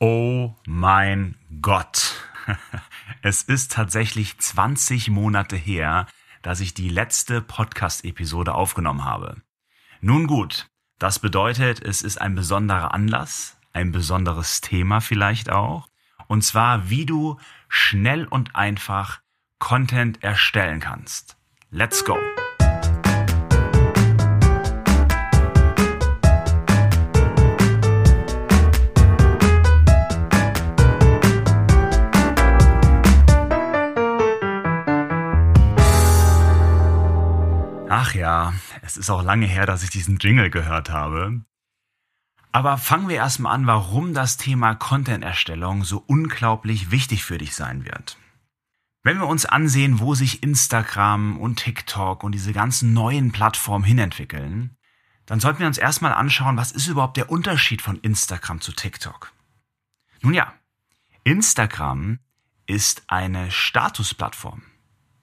Oh mein Gott. Es ist tatsächlich 20 Monate her, dass ich die letzte Podcast-Episode aufgenommen habe. Nun gut, das bedeutet, es ist ein besonderer Anlass, ein besonderes Thema vielleicht auch. Und zwar, wie du schnell und einfach Content erstellen kannst. Let's go! Ach ja, es ist auch lange her, dass ich diesen Jingle gehört habe. Aber fangen wir erstmal an, warum das Thema Content-Erstellung so unglaublich wichtig für dich sein wird. Wenn wir uns ansehen, wo sich Instagram und TikTok und diese ganzen neuen Plattformen hinentwickeln, dann sollten wir uns erstmal anschauen, was ist überhaupt der Unterschied von Instagram zu TikTok. Nun ja, Instagram ist eine Statusplattform.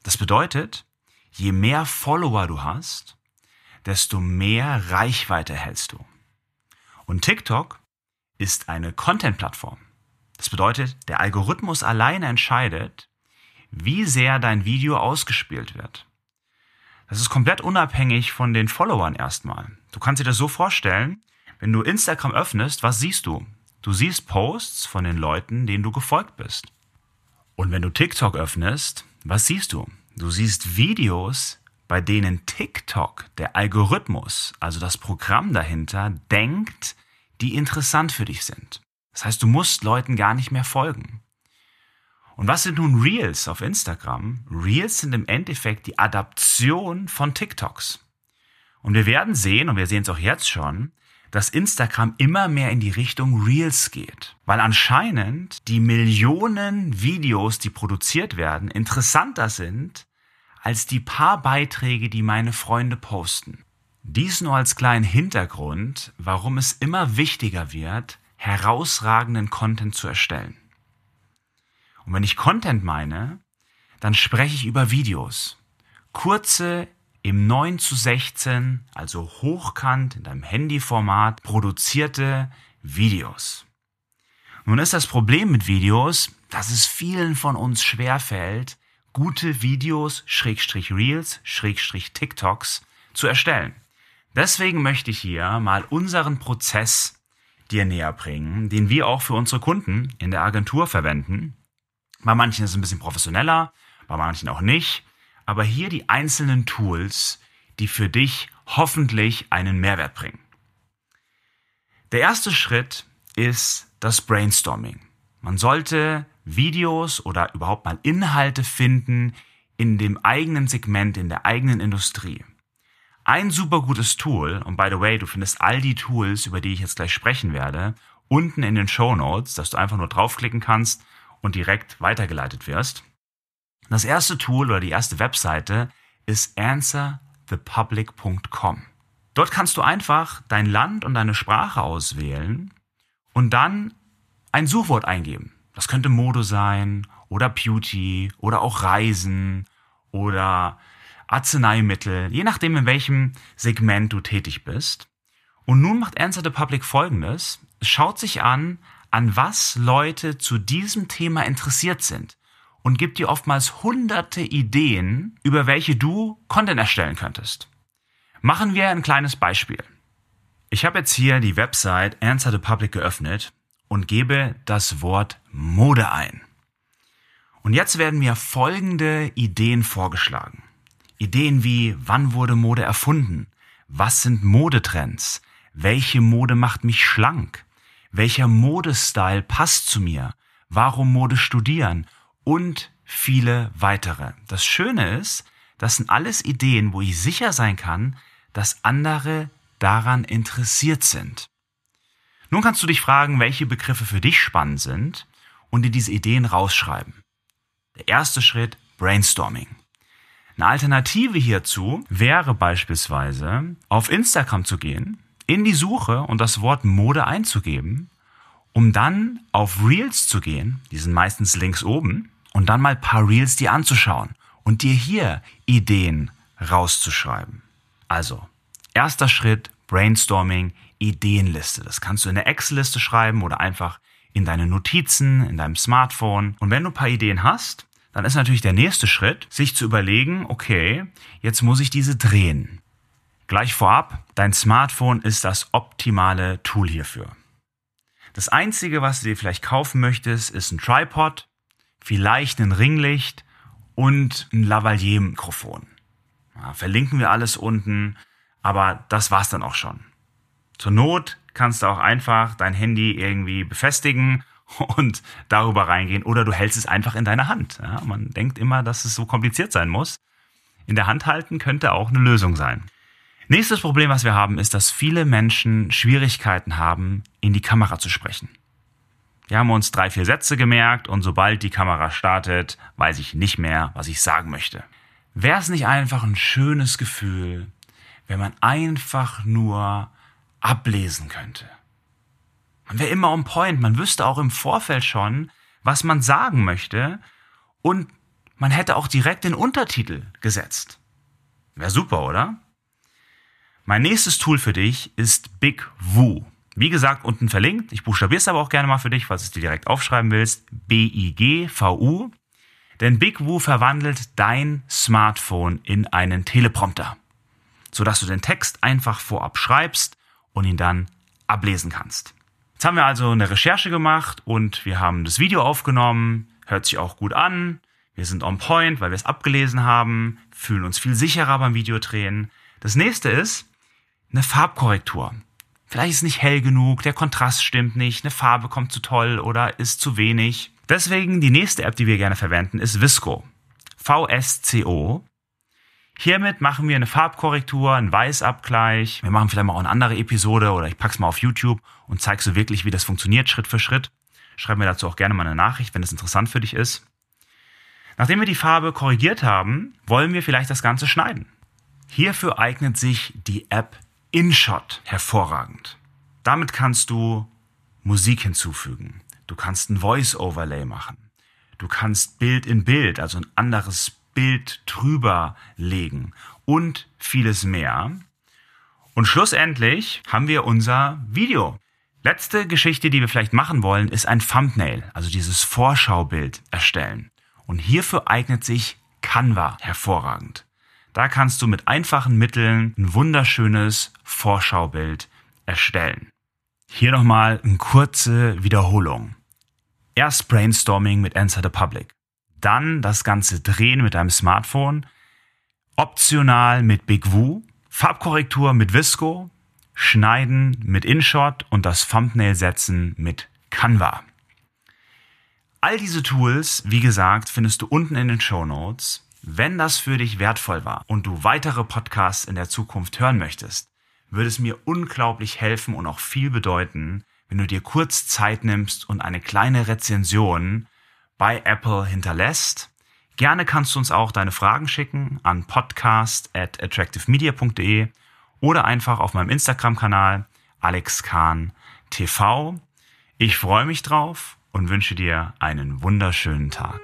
Das bedeutet, je mehr Follower du hast, desto mehr Reichweite hältst du. Und TikTok ist eine Content-Plattform. Das bedeutet, der Algorithmus alleine entscheidet, wie sehr dein Video ausgespielt wird. Das ist komplett unabhängig von den Followern erstmal. Du kannst dir das so vorstellen, wenn du Instagram öffnest, was siehst du? Du siehst Posts von den Leuten, denen du gefolgt bist. Und wenn du TikTok öffnest, was siehst du? Du siehst Videos, bei denen TikTok, der Algorithmus, also das Programm dahinter, denkt, die interessant für dich sind. Das heißt, du musst Leuten gar nicht mehr folgen. Und was sind nun Reels auf Instagram? Reels sind im Endeffekt die Adaption von TikToks. Und wir werden sehen, und wir sehen es auch jetzt schon, dass Instagram immer mehr in die Richtung Reels geht. Weil anscheinend die Millionen Videos, die produziert werden, interessanter sind als die paar Beiträge, die meine Freunde posten. Dies nur als kleinen Hintergrund, warum es immer wichtiger wird, herausragenden Content zu erstellen. Und wenn ich Content meine, dann spreche ich über Videos. Kurze, im 9 zu 16, also hochkant in deinem Handyformat, produzierte Videos. Nun ist das Problem mit Videos, dass es vielen von uns schwerfällt, gute Videos, Schrägstrich Reels, Schrägstrich TikToks zu erstellen. Deswegen möchte ich hier mal unseren Prozess dir näher bringen, den wir auch für unsere Kunden in der Agentur verwenden. Bei manchen ist es ein bisschen professioneller, bei manchen auch nicht. Aber hier die einzelnen Tools, die für dich hoffentlich einen Mehrwert bringen. Der erste Schritt ist das Brainstorming. Man sollte Videos oder überhaupt mal Inhalte finden in dem eigenen Segment, in der eigenen Industrie. Ein super gutes Tool, und by the way, du findest all die Tools, über die ich jetzt gleich sprechen werde, unten in den Show Notes, dass du einfach nur draufklicken kannst und direkt weitergeleitet wirst. Das erste Tool oder die erste Webseite ist answerthepublic.com. Dort kannst du einfach dein Land und deine Sprache auswählen und dann ein Suchwort eingeben. Das könnte Mode sein oder Beauty oder auch Reisen oder Arzneimittel, je nachdem in welchem Segment du tätig bist. Und nun macht Answer the Public folgendes. Es schaut sich an, an was Leute zu diesem Thema interessiert sind und gibt dir oftmals hunderte Ideen, über welche du Content erstellen könntest. Machen wir ein kleines Beispiel. Ich habe jetzt hier die Website Answer the Public geöffnet und gebe das Wort Mode ein. Und jetzt werden mir folgende Ideen vorgeschlagen. Ideen wie, wann wurde Mode erfunden? Was sind Modetrends? Welche Mode macht mich schlank? Welcher Modestyle passt zu mir? Warum Mode studieren? Und viele weitere. Das Schöne ist, das sind alles Ideen, wo ich sicher sein kann, dass andere daran interessiert sind. Nun kannst du dich fragen, welche Begriffe für dich spannend sind und dir diese Ideen rausschreiben. Der erste Schritt, Brainstorming. Eine Alternative hierzu wäre beispielsweise, auf Instagram zu gehen, in die Suche und das Wort Mode einzugeben, um dann auf Reels zu gehen, die sind meistens links oben, und dann mal paar Reels dir anzuschauen und dir hier Ideen rauszuschreiben. Also, erster Schritt, Brainstorming, Ideenliste. Das kannst du in der Excel-Liste schreiben oder einfach in deine Notizen, in deinem Smartphone. Und wenn du ein paar Ideen hast, dann ist natürlich der nächste Schritt, sich zu überlegen, okay, jetzt muss ich diese drehen. Gleich vorab, dein Smartphone ist das optimale Tool hierfür. Das Einzige, was du dir vielleicht kaufen möchtest, ist ein Tripod, vielleicht ein Ringlicht und ein Lavalier-Mikrofon. Ja, verlinken wir alles unten, aber das war's dann auch schon. Zur Not kannst du auch einfach dein Handy irgendwie befestigen und darüber reingehen oder du hältst es einfach in deiner Hand. Ja, man denkt immer, dass es so kompliziert sein muss. In der Hand halten könnte auch eine Lösung sein. Nächstes Problem, was wir haben, ist, dass viele Menschen Schwierigkeiten haben, in die Kamera zu sprechen. Wir haben uns drei, vier Sätze gemerkt und sobald die Kamera startet, weiß ich nicht mehr, was ich sagen möchte. Wäre es nicht einfach ein schönes Gefühl, wenn man einfach nur ablesen könnte? Man wäre immer on point, man wüsste auch im Vorfeld schon, was man sagen möchte und man hätte auch direkt den Untertitel gesetzt. Wäre super, oder? Mein nächstes Tool für dich ist Big Woo. Wie gesagt, unten verlinkt. Ich buchstabiere es aber auch gerne mal für dich, falls du es dir direkt aufschreiben willst. B-I-G-V-U. Denn Big Woo verwandelt dein Smartphone in einen Teleprompter, sodass du den Text einfach vorab schreibst und ihn dann ablesen kannst. Jetzt haben wir also eine Recherche gemacht und wir haben das Video aufgenommen. Hört sich auch gut an. Wir sind on point, weil wir es abgelesen haben, fühlen uns viel sicherer beim Videodrehen. Das nächste ist, eine Farbkorrektur. Vielleicht ist nicht hell genug, der Kontrast stimmt nicht, eine Farbe kommt zu toll oder ist zu wenig. Deswegen die nächste App, die wir gerne verwenden, ist Visco. VSCO. Hiermit machen wir eine Farbkorrektur, einen Weißabgleich. Wir machen vielleicht mal auch eine andere Episode oder ich pack's mal auf YouTube und zeige so wirklich, wie das funktioniert, Schritt für Schritt. Schreib mir dazu auch gerne mal eine Nachricht, wenn es interessant für dich ist. Nachdem wir die Farbe korrigiert haben, wollen wir vielleicht das Ganze schneiden. Hierfür eignet sich die App InShot hervorragend. Damit kannst du Musik hinzufügen. Du kannst ein Voice-Overlay machen. Du kannst Bild in Bild, also ein anderes Bild drüber legen und vieles mehr. Und schlussendlich haben wir unser Video. Letzte Geschichte, die wir vielleicht machen wollen, ist ein Thumbnail, also dieses Vorschaubild erstellen. Und hierfür eignet sich Canva hervorragend. Da kannst du mit einfachen Mitteln ein wunderschönes Vorschaubild erstellen. Hier nochmal eine kurze Wiederholung. Erst Brainstorming mit Answer the Public. Dann das Ganze drehen mit deinem Smartphone. Optional mit Big Woo. Farbkorrektur mit Visco. Schneiden mit InShot und das Thumbnail setzen mit Canva. All diese Tools, wie gesagt, findest du unten in den Show Notes. Wenn das für dich wertvoll war und du weitere Podcasts in der Zukunft hören möchtest, würde es mir unglaublich helfen und auch viel bedeuten, wenn du dir kurz Zeit nimmst und eine kleine Rezension bei Apple hinterlässt. Gerne kannst du uns auch deine Fragen schicken an podcast at attractivemedia.de oder einfach auf meinem Instagram-Kanal Alex Kahn TV. Ich freue mich drauf und wünsche dir einen wunderschönen Tag.